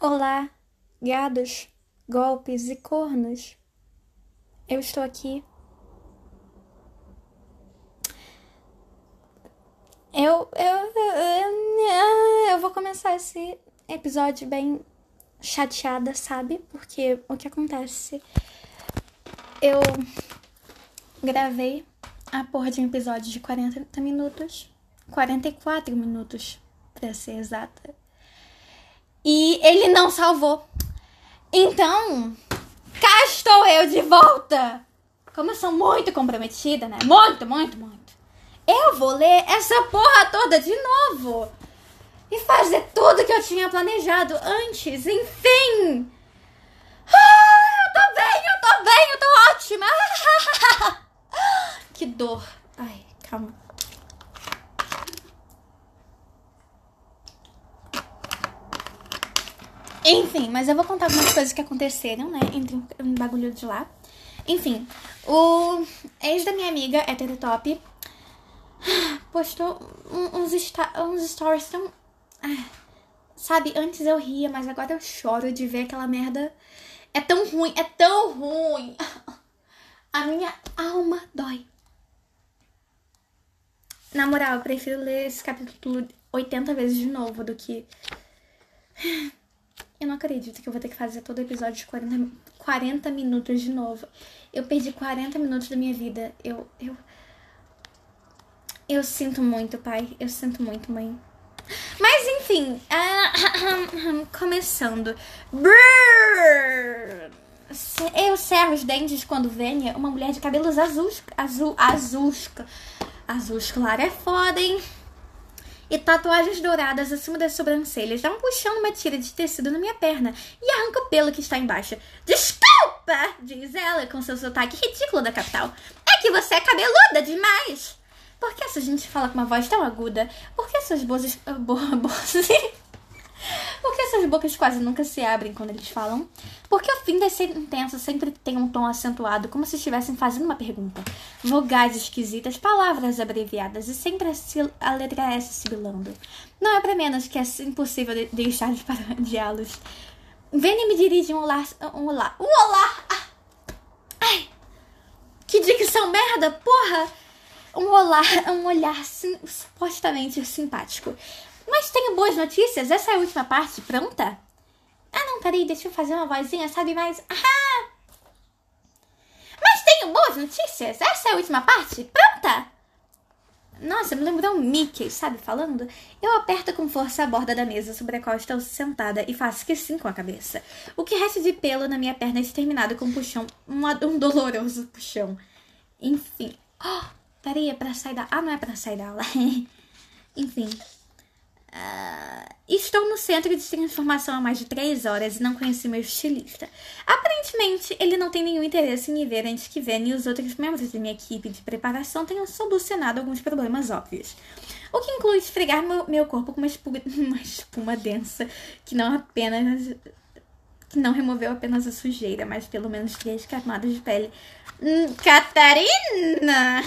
Olá, gados, golpes e cornos. Eu estou aqui. Eu, eu, eu, vou começar esse episódio bem chateada, sabe? Porque o que acontece? Eu gravei a porra de um episódio de 40 minutos. 44 minutos, pra ser exata. E ele não salvou. Então, cá estou eu de volta. Como eu sou muito comprometida, né? Muito, muito, muito. Eu vou ler essa porra toda de novo. E fazer tudo que eu tinha planejado antes. Enfim. Ah, eu tô bem, eu tô bem, eu tô ótima. que dor. Ai, calma. Enfim, mas eu vou contar algumas coisas que aconteceram, né? Entre um bagulho de lá. Enfim, o ex da minha amiga, Heterotop, postou uns, uns stories tão. Ah, sabe, antes eu ria, mas agora eu choro de ver aquela merda. É tão ruim, é tão ruim. A minha alma dói. Na moral, eu prefiro ler esse capítulo 80 vezes de novo do que. Eu não acredito que eu vou ter que fazer todo o episódio de 40, 40 minutos de novo. Eu perdi 40 minutos da minha vida. Eu. Eu. Eu sinto muito, pai. Eu sinto muito, mãe. Mas enfim. Uh, começando. Brrr. Eu cerro os dentes quando venha uma mulher de cabelos azuis. Azul. Azuis. Azuis, claro, é foda, hein? E tatuagens douradas acima das sobrancelhas. Dá um puxão numa tira de tecido na minha perna e arranca o pelo que está embaixo. Desculpa, diz ela com seu sotaque ridículo da capital. É que você é cabeluda demais. Por que essa gente fala com uma voz tão aguda? Por que essas bozes... Bo, Porque essas bocas quase nunca se abrem quando eles falam? Porque o fim das sentenças sempre tem um tom acentuado, como se estivessem fazendo uma pergunta. Vogais esquisitas, palavras abreviadas e sempre a letra S sibilando. Não é para menos que é impossível de deixar de parodiá-los. Vênia me dirige um olá. Um olá. Um olá! Ah! Ai! Que dicção merda, porra! Um olá, um olhar sim, supostamente simpático. Mas tenho boas notícias. Essa é a última parte. Pronta? Ah, não, peraí. Deixa eu fazer uma vozinha, sabe? Mais... Ah! Mas tenho boas notícias. Essa é a última parte. Pronta? Nossa, me lembrou um Mickey, sabe? Falando. Eu aperto com força a borda da mesa sobre a qual estou sentada e faço que sim com a cabeça. O que resta de pelo na minha perna é exterminado com um puxão. Um, um doloroso puxão. Enfim. Oh, peraí, é pra sair da. Ah, não é pra sair da aula. Enfim. Uh, estou no centro de transformação há mais de três horas e não conheci meu estilista. Aparentemente, ele não tem nenhum interesse em me ver antes que Ven e os outros membros da minha equipe de preparação tenham solucionado alguns problemas óbvios. O que inclui esfregar meu, meu corpo com uma espuma, uma espuma densa que não apenas que não removeu apenas a sujeira, mas pelo menos três camadas de pele. Hum, Catarina!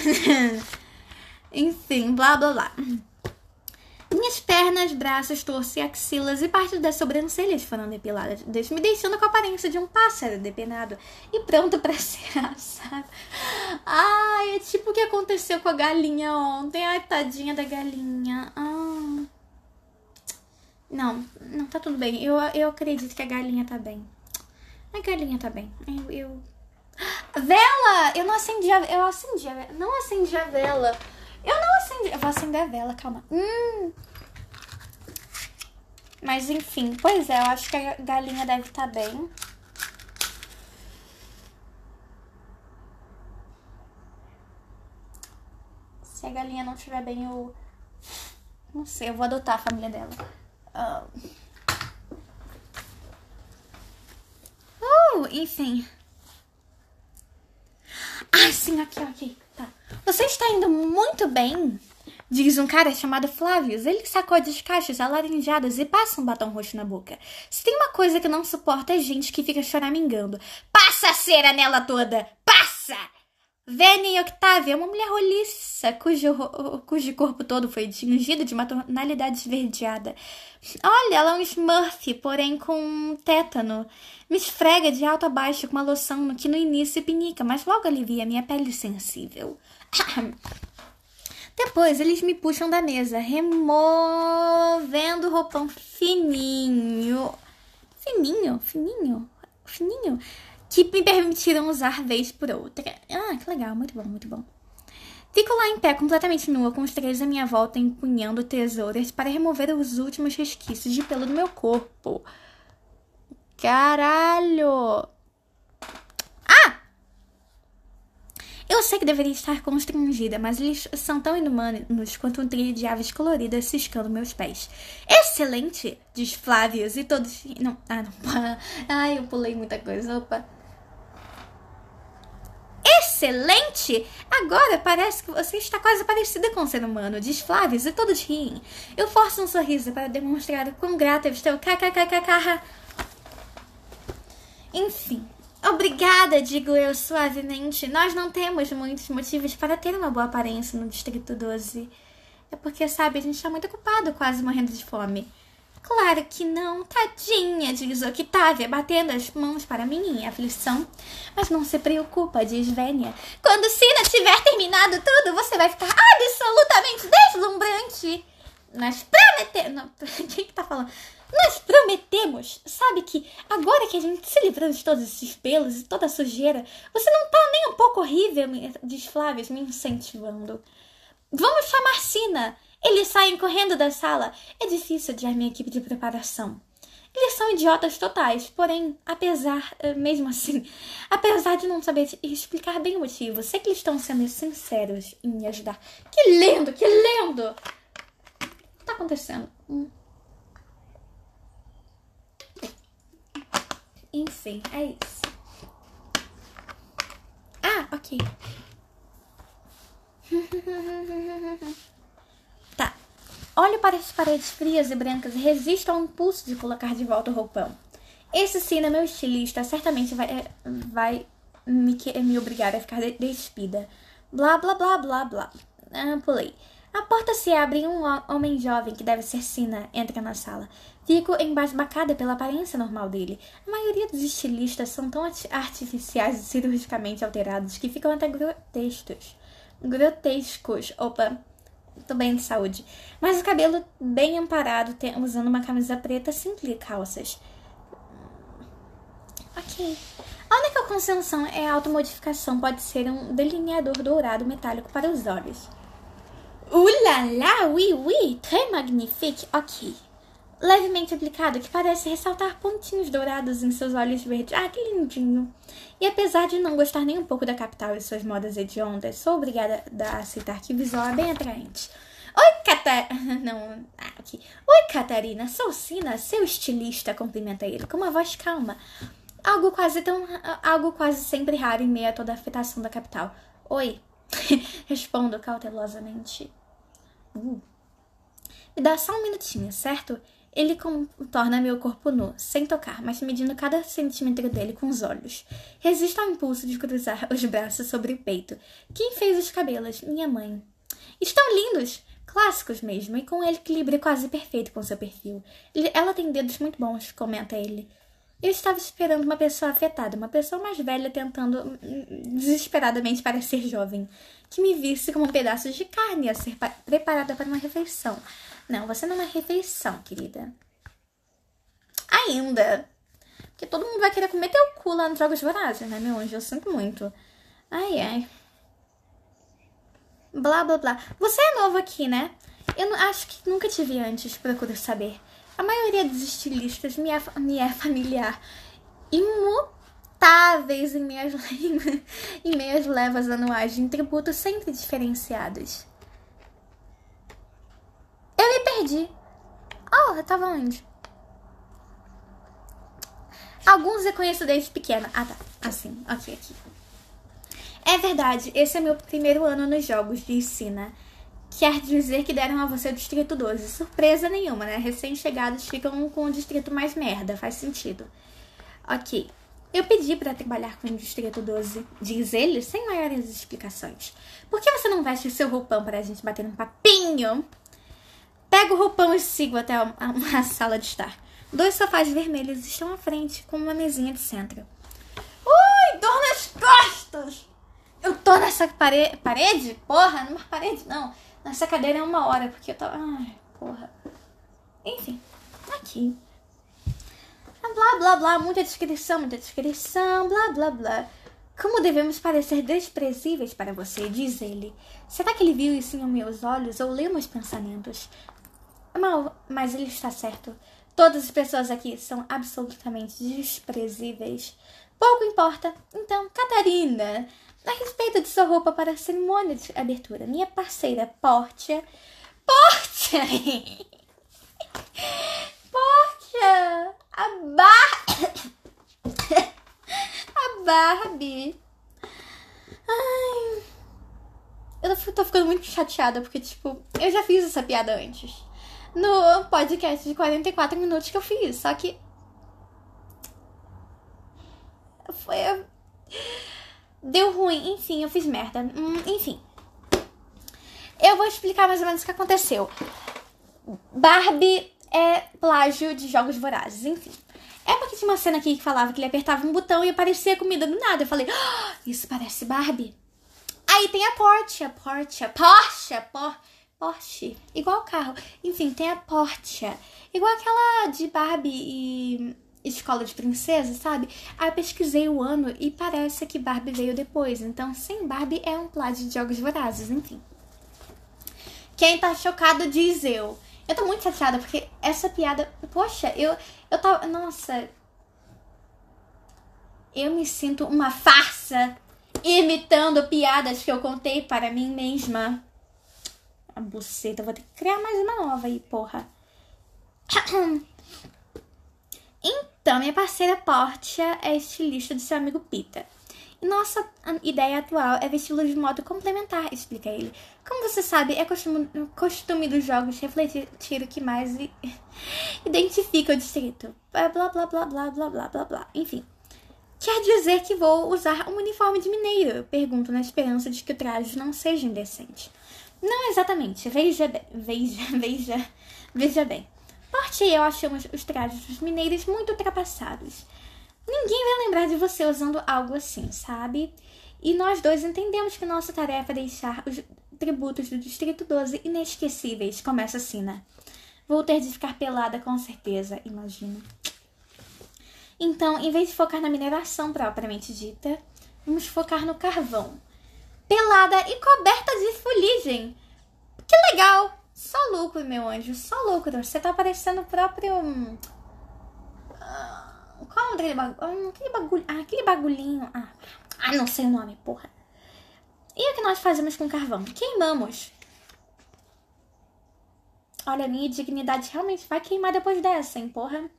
Enfim, blá blá blá. Minhas pernas, braços, torso e axilas e parte das sobrancelhas foram depiladas, me deixando com a aparência de um pássaro depenado e pronto para ser assado. Ai, é tipo o que aconteceu com a galinha ontem. Ai, tadinha da galinha. Ah. Não, não tá tudo bem. Eu, eu acredito que a galinha tá bem. A galinha tá bem. Eu, eu... Vela! Eu não acendi a... Eu acendi a... Não acendi a vela. Eu não acendi. Eu vou acender a vela, calma. Hum. Mas enfim, pois é, eu acho que a galinha deve estar tá bem. Se a galinha não estiver bem, eu. Não sei, eu vou adotar a família dela. Uh, enfim. Ah, sim, aqui, aqui. Tá. Você está indo muito bem, diz um cara chamado Flávio. Ele sacode as caixas alaranjadas e passa um batom roxo na boca. Se tem uma coisa que não suporta é gente que fica choramingando. Passa a cera nela toda! Passa! Vênia e Octavia é uma mulher roliça, cujo, cujo corpo todo foi tingido de uma tonalidade esverdeada. Olha, ela é um Smurf, porém com tétano. Me esfrega de alto a baixo com uma loção que no início pinica, mas logo alivia minha pele sensível. Depois eles me puxam da mesa, removendo o roupão fininho. Fininho? Fininho? Fininho? Que me permitiram usar vez por outra. Ah, que legal, muito bom, muito bom. Fico lá em pé, completamente nua, com os três à minha volta, empunhando tesouras para remover os últimos resquícios de pelo do meu corpo. Caralho! Eu sei que deveria estar constrangida, mas eles são tão inumanos quanto um trilho de aves coloridas ciscando meus pés. Excelente! Diz Flávios e todos. Não, ah, não. Ai, eu pulei muita coisa. Opa. Excelente! Agora parece que você está quase parecida com um ser humano, diz Flávios e todos riem. Eu forço um sorriso para demonstrar o quão grata eu estou. KKKKK. Enfim, Obrigada, digo eu suavemente. Nós não temos muitos motivos para ter uma boa aparência no Distrito 12. É porque, sabe, a gente está muito ocupado, quase morrendo de fome. Claro que não, tadinha, diz Octavia, batendo as mãos para mim em aflição. Mas não se preocupa, diz Vênia. Quando Sina tiver terminado tudo, você vai ficar absolutamente deslumbrante. Nós prometemos. Quem que tá falando? Nós prometemos, sabe que agora que a gente se livrou de todos esses pelos e toda a sujeira, você não tá nem um pouco horrível, diz Flávia, me incentivando. Vamos chamar Sina. Eles saem correndo da sala. É difícil odiar minha equipe de preparação. Eles são idiotas totais, porém, apesar, eh, mesmo assim, apesar de não saber explicar bem o motivo, sei que eles estão sendo sinceros em me ajudar. Que lindo, que lindo! O que tá acontecendo? Hum. Enfim, é isso. Ah, ok. Olho para as paredes frias e brancas e resisto ao impulso de colocar de volta o roupão. Esse sim, meu estilista, certamente vai, é, vai me, me obrigar a ficar despida. Blá, blá, blá, blá, blá. Ah, pulei. A porta se abre e um homem jovem, que deve ser Sina, entra na sala. Fico embasbacada pela aparência normal dele. A maioria dos estilistas são tão artificiais e cirurgicamente alterados que ficam até grotescos. Grotescos. Opa, tô bem de saúde. Mas o cabelo bem amparado, usando uma camisa preta simples e calças. Ok. A única concessão é a automodificação. Pode ser um delineador dourado metálico para os olhos. Là, oui, oui, très magnifique. Ok. Levemente aplicado, que parece ressaltar pontinhos dourados em seus olhos verdes. Ah, que lindinho. E apesar de não gostar nem um pouco da capital e suas modas hediondas, sou obrigada a aceitar que o visual é bem atraente. Oi, Catarina. Não, aqui. Oi, Catarina. Sou Sina, seu estilista, cumprimenta ele, com uma voz calma. Algo quase tão. algo quase sempre raro em meio a toda a afetação da capital. Oi. Respondo cautelosamente. Uh. Me dá só um minutinho, certo? Ele contorna meu corpo nu, sem tocar, mas medindo cada centímetro dele com os olhos. Resisto ao impulso de cruzar os braços sobre o peito. Quem fez os cabelos? Minha mãe. Estão lindos! Clássicos mesmo, e com um equilíbrio quase perfeito com seu perfil. Ela tem dedos muito bons, comenta ele. Eu estava esperando uma pessoa afetada, uma pessoa mais velha tentando hum, desesperadamente parecer jovem, que me visse como um pedaço de carne a ser preparada para uma refeição. Não, você não é uma refeição, querida. Ainda. Porque todo mundo vai querer comer teu cu lá no Jogos Vorazes, né, meu anjo? Eu sinto muito. Ai, ai. Blá, blá, blá. Você é novo aqui, né? Eu não, acho que nunca tive antes, procuro saber. A maioria dos estilistas me é, me é familiar. Imutáveis em meias, em meias levas anuais de tributos sempre diferenciados. Eu me perdi. Oh, eu tava onde? Alguns eu conheço desde pequena. Ah, tá. Assim, ok, aqui. É verdade, esse é meu primeiro ano nos jogos de ensina. Quer dizer que deram a você o Distrito 12. Surpresa nenhuma, né? Recém-chegados ficam com o distrito mais merda. Faz sentido. Ok. Eu pedi para trabalhar com o Distrito 12, diz ele, sem maiores explicações. Por que você não veste o seu roupão para a gente bater um papinho? Pego o roupão e sigo até a, a, a sala de estar. Dois sofás vermelhos estão à frente, com uma mesinha de centro. Ui, dor nas costas! Eu tô nessa pare parede? Porra, numa parede? Não. Nessa cadeira é uma hora, porque eu tô. Ai, porra. Enfim, aqui. Blá, blá, blá, muita descrição, muita descrição, blá, blá, blá. Como devemos parecer desprezíveis para você, diz ele. Será que ele viu isso em meus olhos ou leu meus pensamentos? Mal, mas ele está certo. Todas as pessoas aqui são absolutamente desprezíveis. Pouco importa. Então, Catarina, a respeito de sua roupa para a cerimônia de abertura, minha parceira Portia. Portia! Portia! A Bar... a Barbie. Ai. Eu tô ficando muito chateada porque, tipo, eu já fiz essa piada antes. No podcast de 44 minutos que eu fiz. Só que. Foi. Deu ruim. Enfim, eu fiz merda. Hum, enfim. Eu vou explicar mais ou menos o que aconteceu. Barbie é plágio de jogos vorazes, enfim. É porque tinha uma cena aqui que falava que ele apertava um botão e aparecia comida do nada. Eu falei, oh, isso parece Barbie. Aí tem a Porsche, a Porsche, Porsche, Porsche, Porsche, igual o carro. Enfim, tem a Porsche, igual aquela de Barbie e Escola de Princesa, sabe? Aí pesquisei o ano e parece que Barbie veio depois. Então, sem Barbie é um plágio de jogos vorazes, enfim. Quem tá chocado diz eu. Eu tô muito chateada porque essa piada. Poxa, eu, eu tava. Nossa. Eu me sinto uma farsa imitando piadas que eu contei para mim mesma. A buceta, vou ter que criar mais uma nova aí, porra. Então, minha parceira Portia é estilista de seu amigo Pita. Nossa ideia atual é vesti-lo de modo complementar, explica ele. Como você sabe, é costume, costume dos jogos refletir o que mais identifica o distrito. Blá blá blá blá blá blá blá blá blá. Enfim. Quer dizer que vou usar um uniforme de mineiro? Pergunto na esperança de que o traje não seja indecente. Não exatamente. Veja bem. Veja, veja, veja bem. Parte eu achamos os trajes dos mineiros muito ultrapassados. Ninguém vai lembrar de você usando algo assim, sabe? E nós dois entendemos que nossa tarefa é deixar os tributos do Distrito 12 inesquecíveis, começa assim, né? Vou ter de ficar pelada com certeza, imagino. Então, em vez de focar na mineração propriamente dita, vamos focar no carvão. Pelada e coberta de fuligem. Que legal! Só lucro, meu anjo, só lucro. Você tá parecendo o próprio. Uh qual aquele bagulho? Aquele bagulho. Ah, aquele bagulhinho. Ah, ah, não sei o nome, porra. E o que nós fazemos com carvão? Queimamos. Olha, minha dignidade realmente vai queimar depois dessa, hein, porra.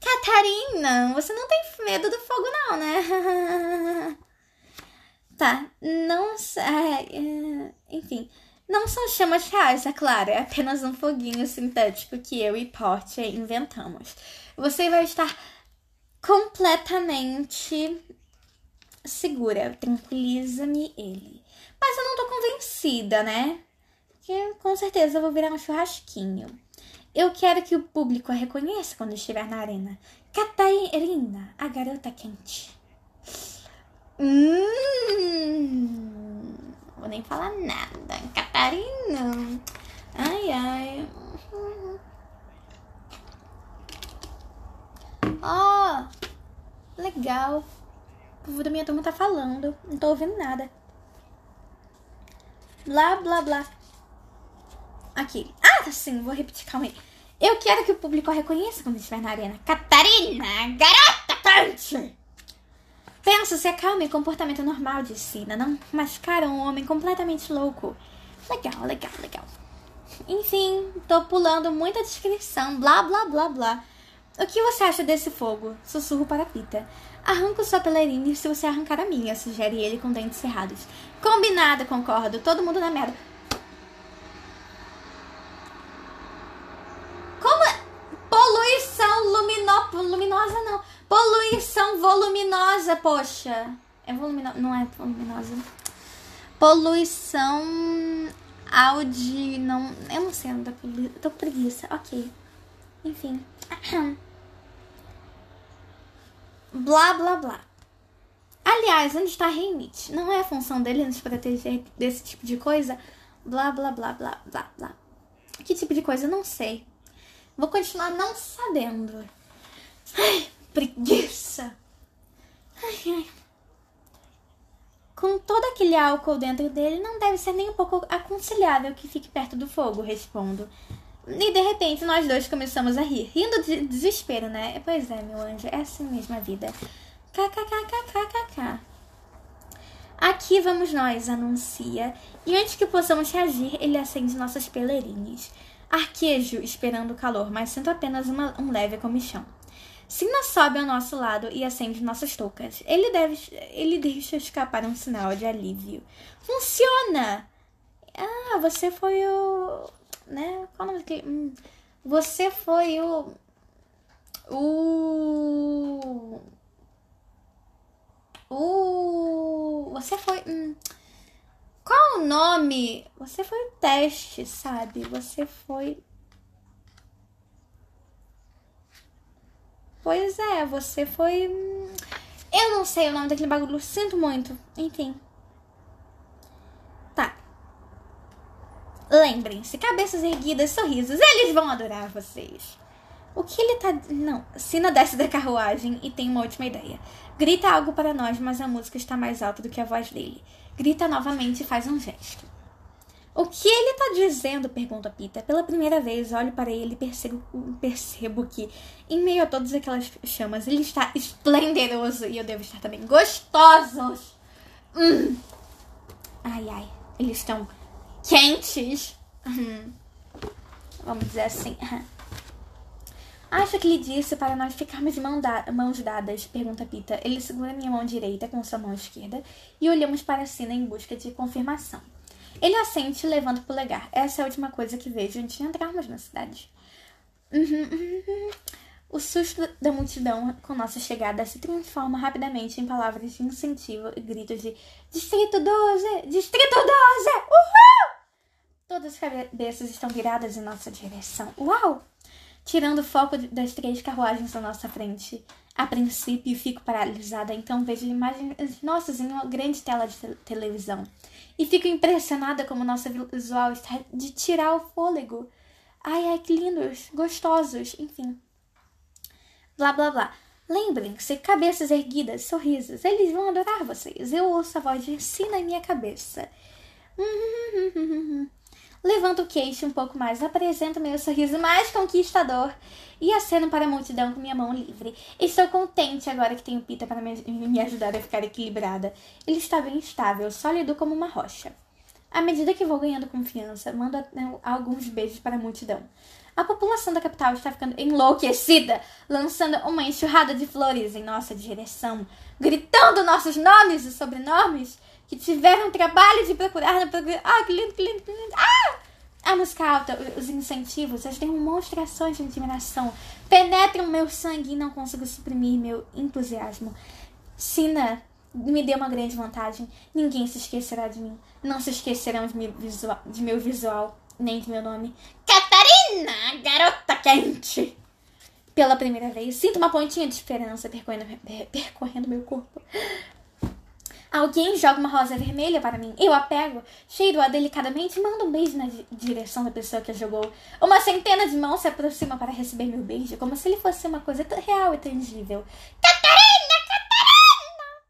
Catarina, você não tem medo do fogo, não, né? tá, não. É, enfim, não são chamas reais, é claro. É apenas um foguinho sintético que eu e Portia inventamos você vai estar completamente segura. Tranquiliza-me ele. Mas eu não tô convencida, né? Que com certeza eu vou virar um churrasquinho. Eu quero que o público a reconheça quando estiver na arena. Catarina, a garota quente. Hum, vou nem falar nada. Catarina. Ai, ai. Ó, oh, legal. O povo da minha turma tá falando. Não tô ouvindo nada. Blá, blá, blá. Aqui. Ah, tá sim, vou repetir, calma aí. Eu quero que o público reconheça quando estiver na arena. Catarina, garota cante! Se acalme comportamento normal de Sina. Não machucaram um homem completamente louco. Legal, legal, legal. Enfim, tô pulando muita descrição. Blá, blá, blá, blá. O que você acha desse fogo? Sussurro para Pita. Arranco sua pelerina se você arrancar a minha, sugere ele com dentes cerrados. Combinado, concordo. Todo mundo na merda. Como é? Poluição lumino... luminosa, não. Poluição voluminosa, poxa. É voluminosa, não é voluminosa. Poluição audi, não, eu não sei onde poluição. Tô preguiça. OK. Enfim. blá blá blá. Aliás, onde está Reinit? Não é a função dele nos proteger desse tipo de coisa? Blá blá blá blá blá blá. Que tipo de coisa? Não sei. Vou continuar não sabendo. Ai, preguiça. Ai, ai. Com todo aquele álcool dentro dele, não deve ser nem um pouco aconselhável que fique perto do fogo, respondo. E de repente nós dois começamos a rir, rindo de desespero, né? Pois é, meu anjo, é assim mesmo a vida. KKKKKKK. Aqui vamos nós, anuncia. E antes que possamos reagir, ele acende nossas peleirinhas. Arquejo esperando o calor, mas sinto apenas uma, um leve comichão. Sina sobe ao nosso lado e acende nossas toucas. Ele deve. Ele deixa escapar um sinal de alívio. Funciona! Ah, você foi o. Né? Qual o nome daquele. Hum, você foi o. O. O. Você foi. Hum, qual o nome? Você foi o teste, sabe? Você foi. Pois é, você foi. Hum, eu não sei o nome daquele bagulho, sinto muito. Enfim. Tá. Lembrem-se, cabeças erguidas, sorrisos, eles vão adorar vocês. O que ele tá. Não. Sina desce da carruagem e tem uma última ideia. Grita algo para nós, mas a música está mais alta do que a voz dele. Grita novamente e faz um gesto. O que ele está dizendo? pergunta Pita. Pela primeira vez, olho para ele e percebo, percebo que, em meio a todas aquelas chamas, ele está esplendoroso e eu devo estar também gostosos. Hum. Ai, ai. Eles estão quentes. Hum. Vamos dizer assim. Acho que lhe disse para nós ficarmos da mãos dadas? Pergunta Pita. Ele segura minha mão direita com sua mão esquerda e olhamos para a Sina em busca de confirmação. Ele assente levanta o polegar. Essa é a última coisa que vejo antes de entrarmos na cidade. Uhum, uhum, uhum. O susto da multidão com nossa chegada se transforma rapidamente em palavras de incentivo e gritos de Distrito 12! Distrito 12! Uhul! Todas as cabeças estão viradas em nossa direção. Uau! tirando o foco das três carruagens à nossa frente. A princípio, fico paralisada, então vejo imagens nossas em uma grande tela de te televisão. E fico impressionada como nossa visual está de tirar o fôlego. Ai, ai, que lindos, gostosos, enfim. Blá, blá, blá. Lembrem-se, cabeças erguidas, sorrisos, eles vão adorar vocês. Eu ouço a voz de si na minha cabeça. Levanto o queixo um pouco mais, apresento meu sorriso mais conquistador e aceno para a multidão com minha mão livre. Estou contente agora que tenho Pita para me ajudar a ficar equilibrada. Ele está bem estável, sólido como uma rocha. À medida que vou ganhando confiança, mando alguns beijos para a multidão. A população da capital está ficando enlouquecida, lançando uma enxurrada de flores em nossa direção, gritando nossos nomes e sobrenomes que tiveram trabalho de procurar no programa. Ah, que lindo, que lindo, que lindo. Ah! A música alta, os incentivos, as demonstrações de admiração penetram meu sangue e não consigo suprimir meu entusiasmo. Sina me deu uma grande vantagem. Ninguém se esquecerá de mim. Não se esquecerão de meu visual, de meu visual nem de meu nome. Catarina, garota quente! Pela primeira vez, sinto uma pontinha de esperança percorrendo, percorrendo meu corpo. Alguém joga uma rosa vermelha para mim. Eu a pego, cheiro-a delicadamente e mando um beijo na direção da pessoa que a jogou. Uma centena de mãos se aproxima para receber meu beijo, como se ele fosse uma coisa real e tangível. Catarina! Catarina!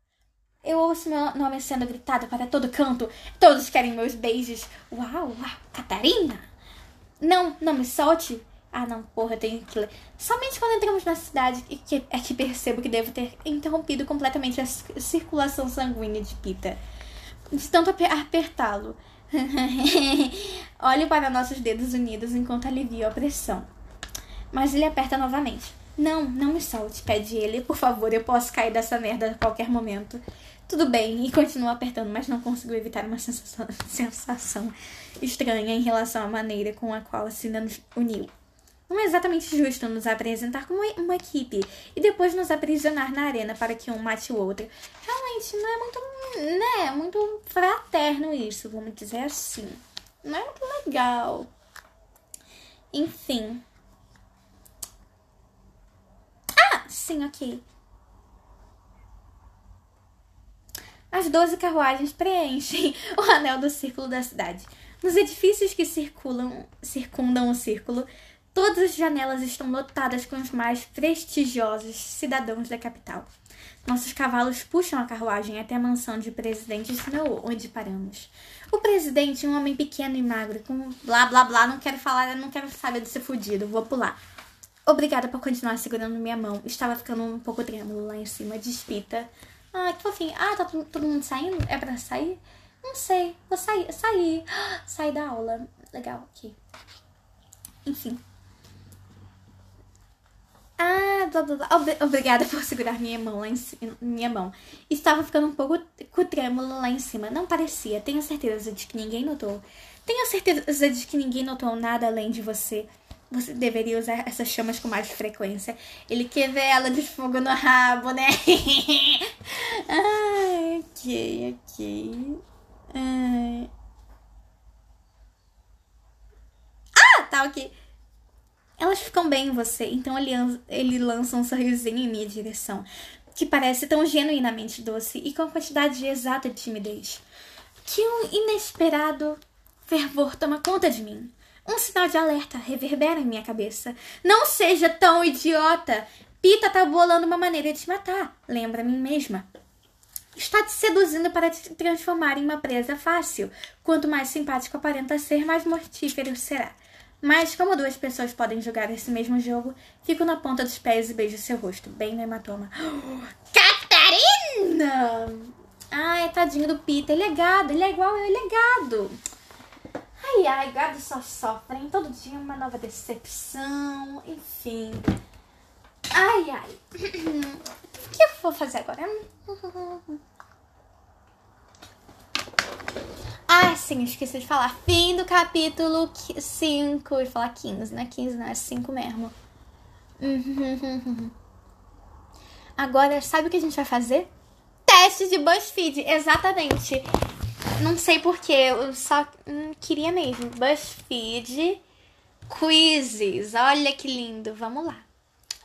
Eu ouço meu nome sendo gritado para todo canto. Todos querem meus beijos. Uau, uau, Catarina! Não, não me solte. Ah, não, porra, tenho que. Somente quando entramos na cidade é que percebo que devo ter interrompido completamente a circulação sanguínea de Pita. De tanto apertá-lo. Olho para nossos dedos unidos enquanto alivio a pressão. Mas ele aperta novamente. Não, não me solte, pede ele. Por favor, eu posso cair dessa merda a qualquer momento. Tudo bem, e continua apertando, mas não consigo evitar uma sensação, sensação estranha em relação à maneira com a qual a Cina nos uniu. Não é exatamente justo nos apresentar como uma equipe e depois nos aprisionar na arena para que um mate o outro. Realmente não é muito, né, muito fraterno isso, vamos dizer assim. Não é muito legal. Enfim. Ah, sim, ok. As doze carruagens preenchem o anel do círculo da cidade. Nos edifícios que circulam, circundam o círculo, todas as janelas estão lotadas com os mais prestigiosos cidadãos da capital. Nossos cavalos puxam a carruagem até a mansão de presidente Snow, onde paramos. O presidente, um homem pequeno e magro, com blá blá blá, não quero falar, não quero saber de ser fudido, vou pular. Obrigada por continuar segurando minha mão. Estava ficando um pouco trêmulo lá em cima, despita. Ah, que fofinho. Ah, tá todo mundo saindo? É pra sair? Não sei. Vou sair. Sair. Sair da aula. Legal, ok. Enfim. Ah, blá, blá, blá. Obrigada por segurar minha mão lá em cima. Minha mão. Estava ficando um pouco com trêmulo lá em cima. Não parecia. Tenho certeza de que ninguém notou. Tenho certeza de que ninguém notou nada além de você. Você deveria usar essas chamas com mais frequência. Ele quer ver ela de fogo no rabo, né? Ai, ok, ok. Ai. Ah, tá ok. Elas ficam bem em você, então ele, ele lança um sorrisinho em minha direção, que parece tão genuinamente doce e com a quantidade exata de timidez. Que um inesperado fervor toma conta de mim. Um sinal de alerta reverbera em minha cabeça. Não seja tão idiota! Pita tá bolando uma maneira de te matar. Lembra mim mesma. Está te seduzindo para te transformar em uma presa fácil. Quanto mais simpático aparenta ser, mais mortífero será. Mas, como duas pessoas podem jogar esse mesmo jogo, fico na ponta dos pés e beijo seu rosto, bem no hematoma. Catarina! Ai, tadinho do Pita, ele é gado, ele é igual eu, ele é gado. Ai, ai, gado só sofrem, todo dia uma nova decepção, enfim. Ai, ai. O que eu vou fazer agora? Ah, sim, esqueci de falar. Fim do capítulo 5. Eu falar 15, não é 15, não, é 5 mesmo. Agora, sabe o que a gente vai fazer? Teste de BuzzFeed, exatamente. Não sei porquê, eu só hum, queria mesmo. BuzzFeed Quizzes. Olha que lindo. Vamos lá.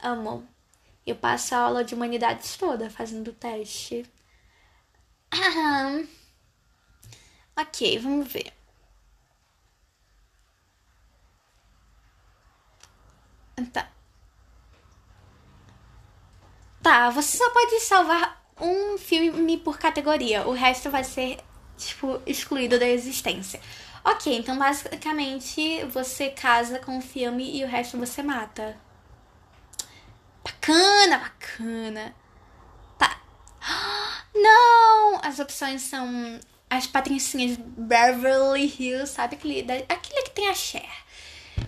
Amo. Eu passo a aula de humanidades toda fazendo teste. Aham. Ok, vamos ver. Tá. Tá, você só pode salvar um filme por categoria. O resto vai ser, tipo, excluído da existência. Ok, então basicamente você casa com o filme e o resto você mata. Bacana, bacana. Tá. Não! As opções são as patricinhas Beverly Hills, sabe? Aquele, aquele que tem a Cher.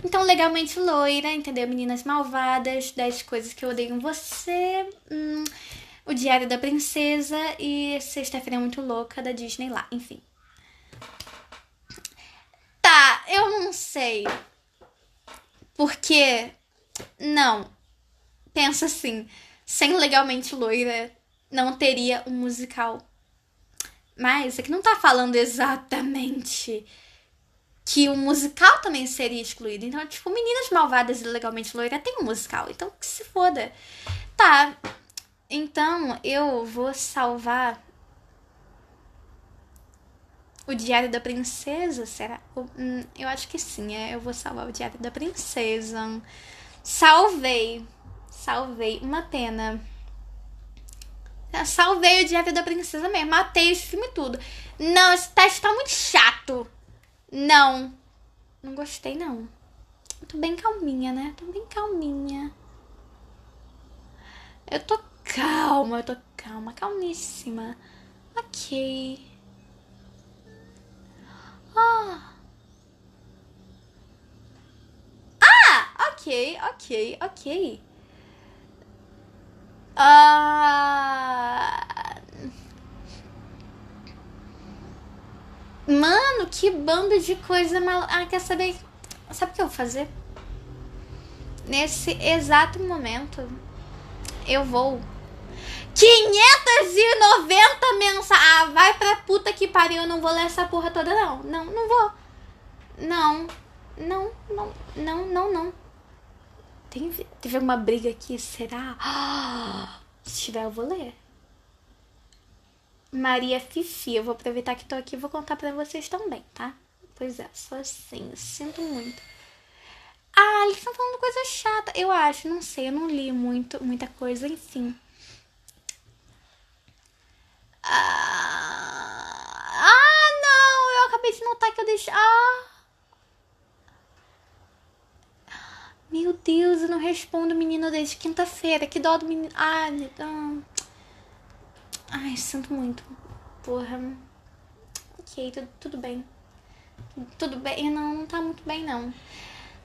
Então, legalmente loira, entendeu? Meninas malvadas, 10 coisas que eu odeio em você. Hum, o Diário da Princesa e Sexta-feira Muito Louca da Disney lá, enfim. Tá, eu não sei. Porque. Não. Pensa assim. Sem legalmente loira, não teria um musical mas aqui não tá falando exatamente que o musical também seria excluído. Então, tipo, Meninas Malvadas e Legalmente Loira tem um musical. Então, que se foda. Tá. Então, eu vou salvar o Diário da Princesa, será? Hum, eu acho que sim, é. Eu vou salvar o Diário da Princesa. Salvei. Salvei. Uma pena. Salvei o Diário da Princesa mesmo. Matei esse filme tudo. Não, esse teste tá muito chato. Não. Não gostei, não. Tô bem calminha, né? Tô bem calminha. Eu tô calma, eu tô calma, calmíssima. Ok. Ah. Ah, ok, ok, ok. Ah... Mano, que bando de coisa mal. Ah, quer saber? Sabe o que eu vou fazer? nesse exato momento, eu vou 590 mensagens. Ah, vai pra puta que pariu. Eu não vou ler essa porra toda, não. Não, não vou. Não. Não, não, não, não, não. Tem, teve alguma briga aqui? Será? se tiver, eu vou ler. Maria Fifi. Eu vou aproveitar que tô aqui e vou contar pra vocês também, tá? Pois é, sou assim. Sinto muito. Ah, eles estão falando coisa chata. Eu acho, não sei. Eu não li muito, muita coisa, enfim. Ah, ah, não! Eu acabei de notar que eu deixei. Ah! Meu Deus, eu não respondo menino desde quinta-feira. Que dó do menino. Ah, ah. Ai, sinto muito. Porra. Ok, tudo, tudo bem. Tudo bem. Não, não tá muito bem, não.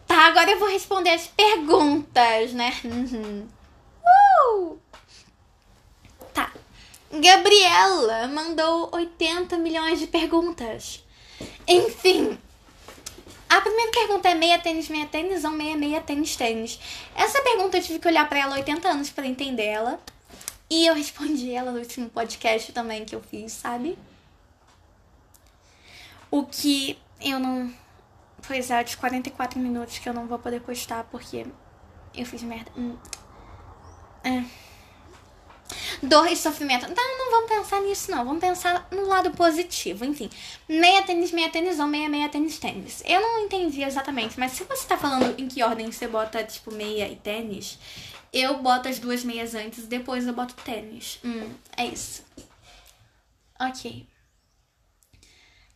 Tá, agora eu vou responder as perguntas, né? Uhum. Uh! Tá. Gabriela mandou 80 milhões de perguntas. Enfim. A primeira pergunta é meia tênis, meia tênis ou meia meia tênis tênis? Essa pergunta eu tive que olhar para ela 80 anos para entender ela. E eu respondi ela no último podcast também que eu fiz, sabe? O que eu não. Pois é, de 44 minutos que eu não vou poder postar porque eu fiz merda. Hum. É dor e sofrimento. Então não vamos pensar nisso, não. Vamos pensar no lado positivo. Enfim, meia tênis, meia tênis ou meia, meia tênis, tênis. Eu não entendi exatamente, mas se você tá falando em que ordem você bota, tipo, meia e tênis, eu boto as duas meias antes, depois eu boto tênis. Hum, é isso. Ok.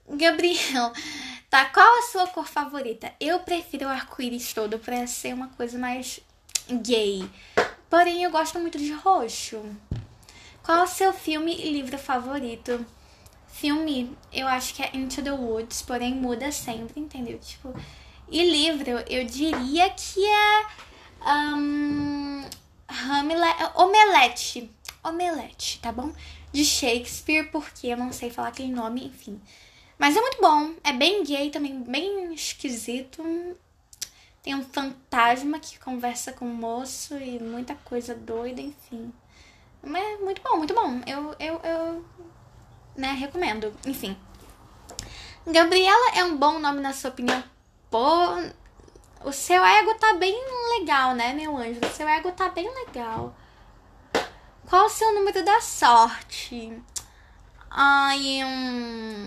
Gabriel, tá? Qual a sua cor favorita? Eu prefiro o arco-íris todo pra ser uma coisa mais gay. Porém, eu gosto muito de roxo. Qual o seu filme e livro favorito? Filme, eu acho que é Into the Woods, porém muda sempre, entendeu? Tipo, e livro, eu diria que é um, Hamlet, Omelete. Omelete, tá bom? De Shakespeare, porque eu não sei falar aquele nome, enfim. Mas é muito bom, é bem gay também, bem esquisito. Tem um fantasma que conversa com o moço e muita coisa doida, enfim. Mas muito bom, muito bom. Eu, eu, eu né, recomendo. Enfim. Gabriela é um bom nome na sua opinião? Pô, o seu ego tá bem legal, né, meu anjo? O seu ego tá bem legal. Qual o seu número da sorte? Ai, um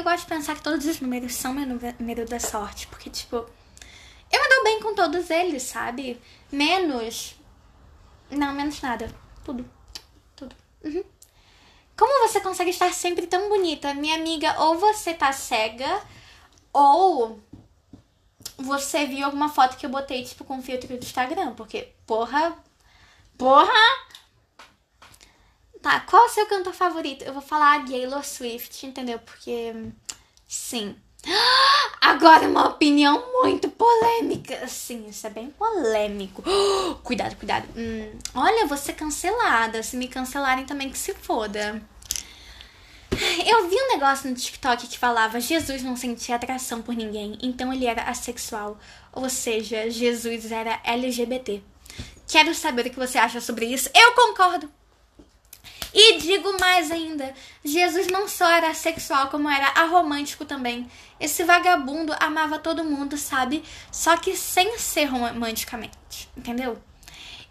eu gosto de pensar que todos os números são meu número da sorte, porque, tipo, eu me dou bem com todos eles, sabe? Menos. Não, menos nada. Tudo. Tudo. Uhum. Como você consegue estar sempre tão bonita? Minha amiga, ou você tá cega, ou você viu alguma foto que eu botei, tipo, com filtro do Instagram. Porque, porra. Porra! Tá, qual o seu cantor favorito? Eu vou falar Gaylor Swift, entendeu? Porque, sim. Agora uma opinião muito polêmica. Sim, isso é bem polêmico. Cuidado, cuidado. Hum, olha, ser cancelada. Se me cancelarem também que se foda. Eu vi um negócio no TikTok que falava Jesus não sentia atração por ninguém, então ele era assexual. Ou seja, Jesus era LGBT. Quero saber o que você acha sobre isso. Eu concordo. E digo mais ainda: Jesus não só era sexual, como era aromântico também. Esse vagabundo amava todo mundo, sabe? Só que sem ser romanticamente, entendeu?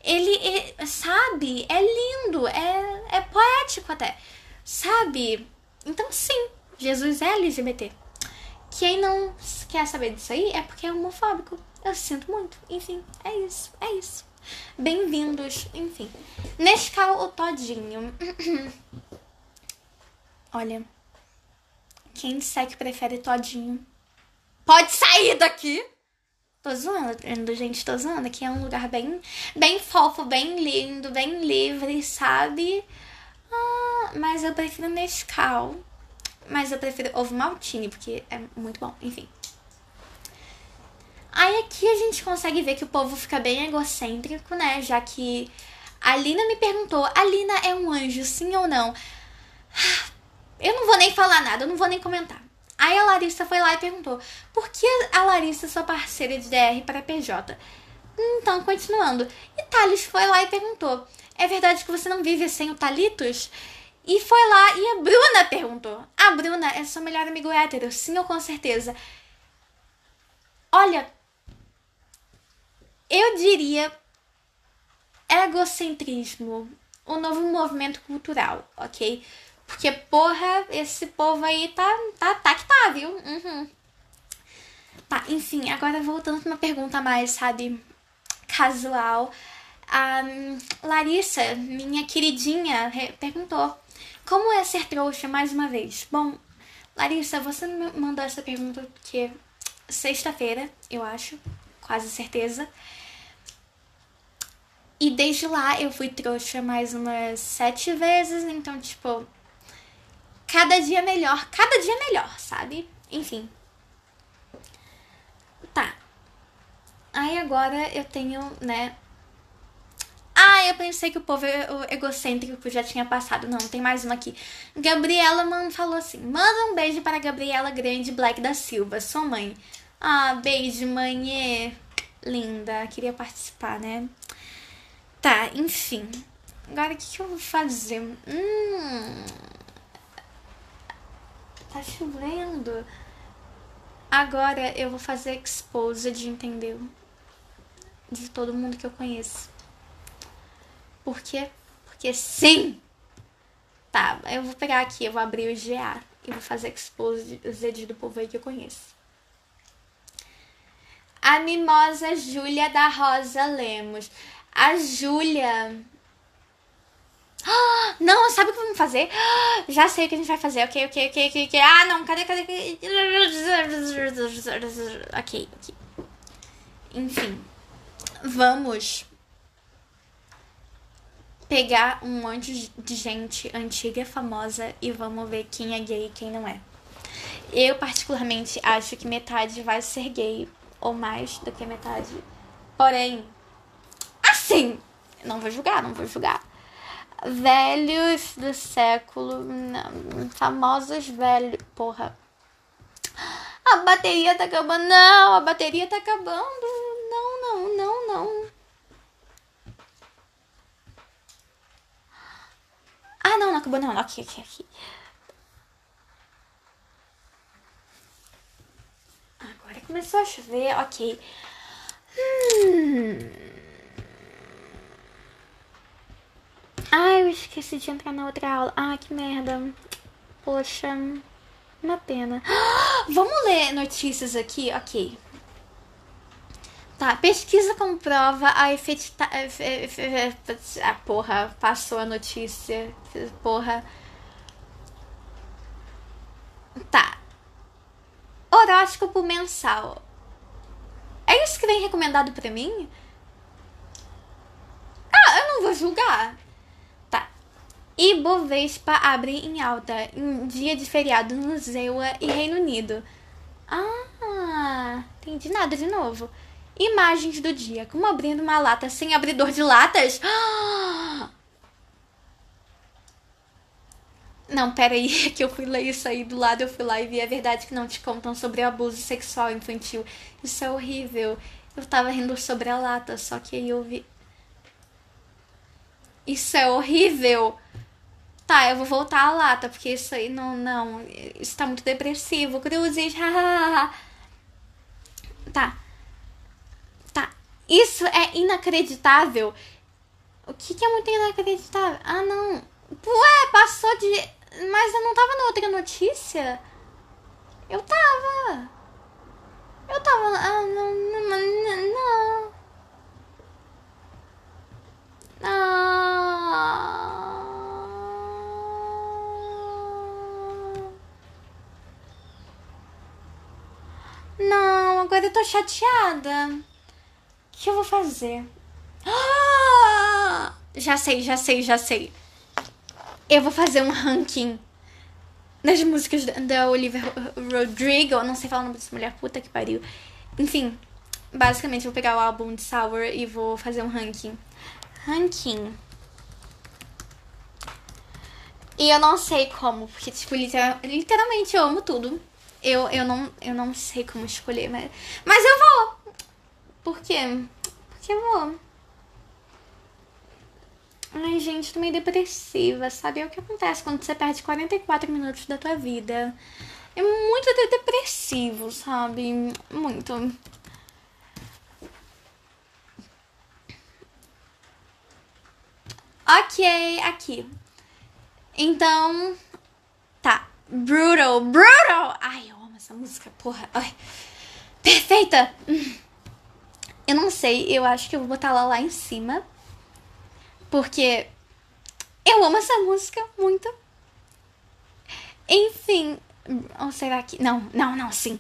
Ele, sabe, é lindo, é, é poético até, sabe? Então, sim, Jesus é LGBT. Quem não quer saber disso aí é porque é homofóbico. Eu sinto muito. Enfim, é isso, é isso. Bem-vindos, enfim. Nescau ou Todinho? Olha, quem disser que prefere Todinho pode sair daqui. Tô zoando, gente, tô zoando. Aqui é um lugar bem, bem fofo, bem lindo, bem livre, sabe? Ah, mas eu prefiro Nescau. Mas eu prefiro ovo maltine, porque é muito bom. Enfim. Aí aqui a gente consegue ver que o povo fica bem egocêntrico, né? Já que a Lina me perguntou: a Lina é um anjo, sim ou não? Eu não vou nem falar nada, eu não vou nem comentar. Aí a Larissa foi lá e perguntou: por que a Larissa é sua parceira de DR para PJ? Então, continuando. E Thales foi lá e perguntou: é verdade que você não vive sem o Talitos? E foi lá e a Bruna perguntou: a Bruna é seu melhor amigo hétero? Sim ou com certeza? Olha, eu diria egocentrismo, o novo movimento cultural, ok? Porque, porra, esse povo aí tá, tá, tá que tá, viu? Uhum. Tá, enfim, agora voltando pra uma pergunta mais, sabe, casual. A Larissa, minha queridinha, perguntou: Como é ser trouxa mais uma vez? Bom, Larissa, você me mandou essa pergunta porque sexta-feira, eu acho, quase certeza. E desde lá eu fui trouxa mais umas sete vezes, então, tipo, cada dia melhor, cada dia melhor, sabe? Enfim. Tá. Aí agora eu tenho, né? Ah, eu pensei que o povo egocêntrico já tinha passado. Não, tem mais uma aqui. Gabriela man falou assim: manda um beijo para Gabriela Grande Black da Silva, sua mãe. Ah, beijo, mãe. Linda, queria participar, né? Tá, enfim. Agora o que, que eu vou fazer? Hum. Tá chovendo. Agora eu vou fazer exposed, entendeu? De todo mundo que eu conheço. Por quê? Porque sim! Tá, eu vou pegar aqui, eu vou abrir o GA e vou fazer exposed do povo aí que eu conheço. A mimosa Júlia da Rosa Lemos. A Júlia não, sabe o que vamos fazer? Já sei o que a gente vai fazer. Ok, ok, ok, ok, ok. Ah, não, cadê, cadê? Ok, ok. Enfim. Vamos pegar um monte de gente antiga, famosa e vamos ver quem é gay e quem não é. Eu, particularmente, acho que metade vai ser gay, ou mais do que metade. Porém, assim, não vou julgar, não vou julgar velhos do século. Não, famosos velhos. Porra. A bateria tá acabando. Não, a bateria tá acabando. Não, não, não, não. Ah, não, não acabou não. Aqui, aqui, aqui. Agora começou a chover, ok. Hum. Ai, esqueci de entrar na outra aula. Ah, que merda. Poxa, uma pena. Vamos ler notícias aqui? Ok. Tá, pesquisa comprova a efetiva. Ah, porra, passou a notícia. Porra. Tá. Horóscopo mensal. É isso que vem recomendado pra mim? Ah, eu não vou julgar. E Bovespa abre em alta em dia de feriado no Zewa e Reino Unido. Ah, entendi nada de novo. Imagens do dia. Como abrindo uma lata sem abridor de latas? Não, pera aí, que eu fui ler isso aí do lado, eu fui lá e vi a verdade que não te contam sobre abuso sexual infantil. Isso é horrível. Eu tava rindo sobre a lata, só que aí eu vi. Isso é horrível tá, eu vou voltar à lata, porque isso aí não, não, isso tá muito depressivo. Cruzes, Tá. Tá. Isso é inacreditável. O que, que é muito inacreditável? Ah, não. Ué, passou de. Mas eu não tava na outra notícia? Eu tava. Eu tava. Ah, não. Não. Não. não. Não, agora eu tô chateada. O que eu vou fazer? Ah! Já sei, já sei, já sei. Eu vou fazer um ranking das músicas da Olivia Rodrigo. Não sei falar o nome dessa mulher, puta que pariu. Enfim, basicamente eu vou pegar o álbum de Sour e vou fazer um ranking. Ranking. E eu não sei como, porque, tipo, literalmente eu amo tudo. Eu, eu, não, eu não sei como escolher, mas, mas eu vou. Por quê? Porque eu vou. Ai, gente, tô meio depressiva, sabe? É o que acontece quando você perde 44 minutos da tua vida. É muito depressivo, sabe? Muito. Ok, aqui. Então. Brutal, brutal. Ai, eu amo essa música, porra. Ai. Perfeita. Eu não sei, eu acho que eu vou botar ela lá em cima. Porque eu amo essa música muito. Enfim. Ou será que. Não, não, não, sim.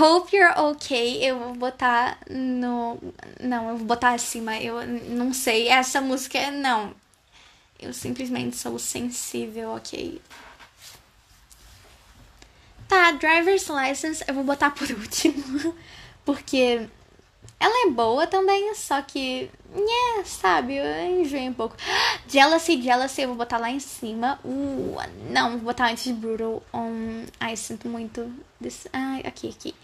Hope You're Okay, eu vou botar no. Não, eu vou botar acima. Eu não sei. Essa música, não. Eu simplesmente sou sensível, ok? Tá, Driver's License eu vou botar por último. Porque ela é boa também, só que. Yeah, sabe, eu enjoei um pouco. Jealousy, Jealousy, eu vou botar lá em cima. Uh, não, vou botar antes de Brutal. Um, ai, sinto muito. This, ai, aqui, aqui.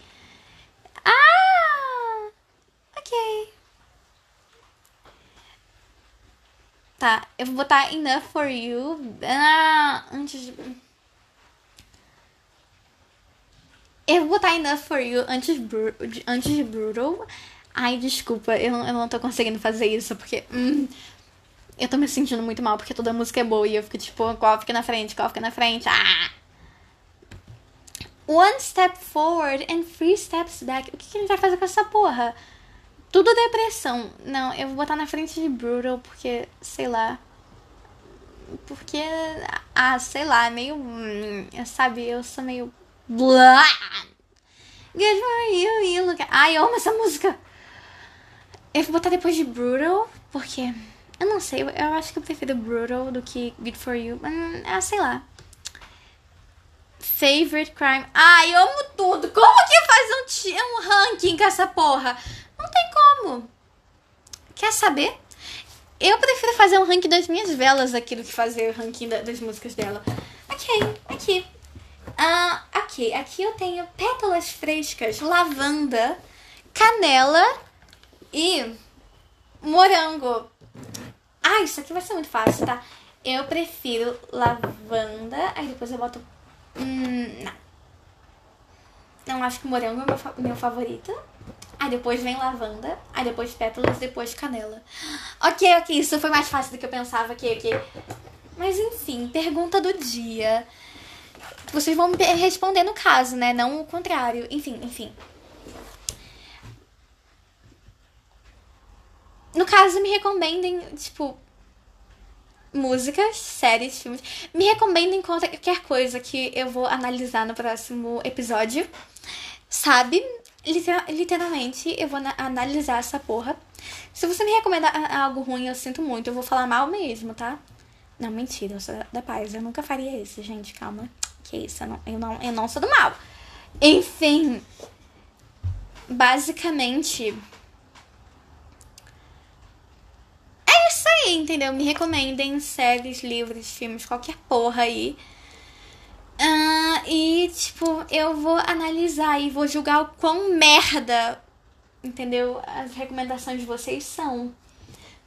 Ah! Ok. Tá, eu vou botar Enough for You. Ah, antes de. Eu vou botar Enough for You antes, antes de Brutal. Ai, desculpa, eu, eu não tô conseguindo fazer isso porque. Hum, eu tô me sentindo muito mal porque toda música é boa e eu fico tipo, qual fica na frente, qual fica na frente. Ah! One step forward and three steps back. O que, que a gente vai fazer com essa porra? Tudo depressão. Não, eu vou botar na frente de Brutal porque, sei lá. Porque, ah, sei lá, meio. Hum, sabe, eu sou meio. Blá! Good for you, you look. Ai, eu amo essa música! Eu vou botar depois de Brutal, porque. Eu não sei, eu, acho que eu prefiro Brutal do que Good for You. Mas, ah, sei lá. Favorite crime. Ai, eu amo tudo. Como que faz um, um ranking com essa porra? Não tem como. Quer saber? Eu prefiro fazer um ranking das minhas velas aqui do que fazer o ranking da, das músicas dela. Ok, aqui. Ah, ok, aqui eu tenho pétalas frescas, lavanda, canela e morango. Ah, isso aqui vai ser muito fácil, tá? Eu prefiro lavanda. Aí depois eu boto. Hum, não. Não acho que morango é meu, meu favorito. Aí depois vem lavanda. Aí depois pétalas, depois canela. Ok, ok. Isso foi mais fácil do que eu pensava. Ok, ok. Mas enfim, pergunta do dia. Vocês vão me responder no caso, né? Não o contrário. Enfim, enfim. No caso, me recomendem, tipo, músicas, séries, filmes. Me recomendem qualquer coisa que eu vou analisar no próximo episódio. Sabe? Liter literalmente, eu vou analisar essa porra. Se você me recomenda algo ruim, eu sinto muito. Eu vou falar mal mesmo, tá? Não, mentira, eu sou da paz. Eu nunca faria isso, gente. Calma. Que isso, eu não, eu não, eu não sou do mal. Enfim. Basicamente isso aí, entendeu? Me recomendem séries, livros, filmes, qualquer porra aí. Uh, e, tipo, eu vou analisar e vou julgar o quão merda, entendeu? As recomendações de vocês são.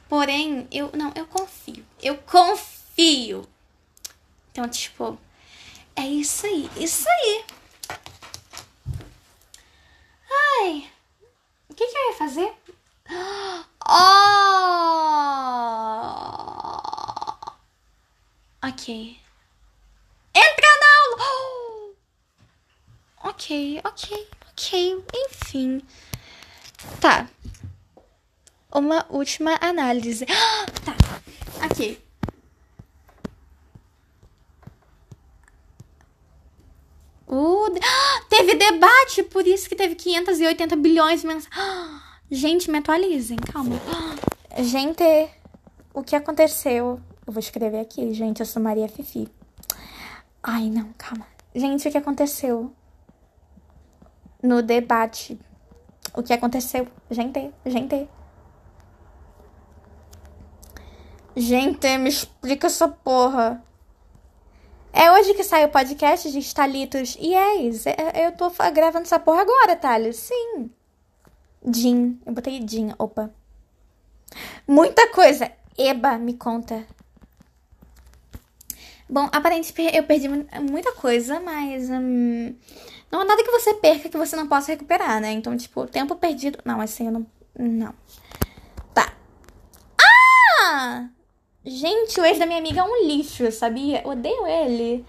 Porém, eu não, eu confio. Eu confio. Então, tipo, é isso aí. Isso aí. Ai. O que, que eu ia fazer? Oh! Ok. Entra aula! Oh! Ok, ok, ok. Enfim. Tá. Uma última análise. Tá. Aqui. Uh, teve debate, por isso que teve 580 bilhões de mensagens. Gente, me atualizem, calma. Gente, o que aconteceu? Eu vou escrever aqui, gente, eu sou Maria Fifi. Ai, não, calma. Gente, o que aconteceu? No debate. O que aconteceu? Gente, gente. Gente, me explica essa porra. É hoje que sai o podcast de Talitos e Yes. Eu tô gravando essa porra agora, Thales. Sim. Jean. Eu botei Jean. Opa. Muita coisa. Eba, me conta. Bom, aparentemente eu perdi muita coisa, mas. Hum, não há nada que você perca que você não possa recuperar, né? Então, tipo, tempo perdido. Não, assim eu não. Não. Tá. Ah! Gente, o ex da minha amiga é um lixo, sabia? Odeio ele.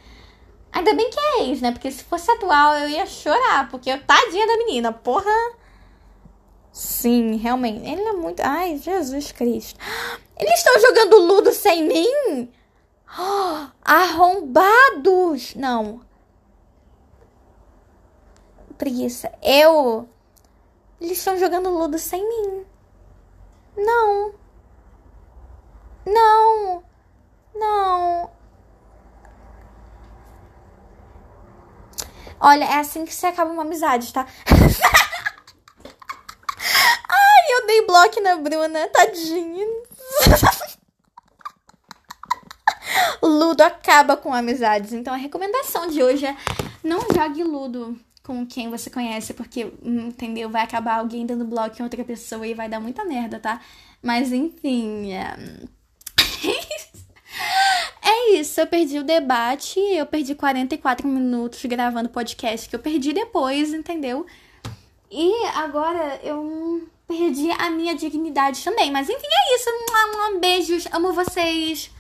Ainda bem que é ex, né? Porque se fosse atual eu ia chorar, porque eu tadinha da menina, porra. Sim, realmente. Ele é muito. Ai, Jesus Cristo. Eles estão jogando Ludo sem mim? Oh, arrombados! Não. Preguiça. Eu. Eles estão jogando Ludo sem mim. Não. Não. Não. Olha, é assim que se acaba uma amizade, tá? Ai, eu dei bloco na Bruna, tadinha. Ludo acaba com amizades. Então a recomendação de hoje é não jogue Ludo com quem você conhece, porque, entendeu? Vai acabar alguém dando bloco em outra pessoa e vai dar muita merda, tá? Mas enfim. É... É isso, eu perdi o debate, eu perdi 44 minutos gravando podcast que eu perdi depois, entendeu? E agora eu perdi a minha dignidade também. Mas enfim, é isso. Beijos, amo vocês.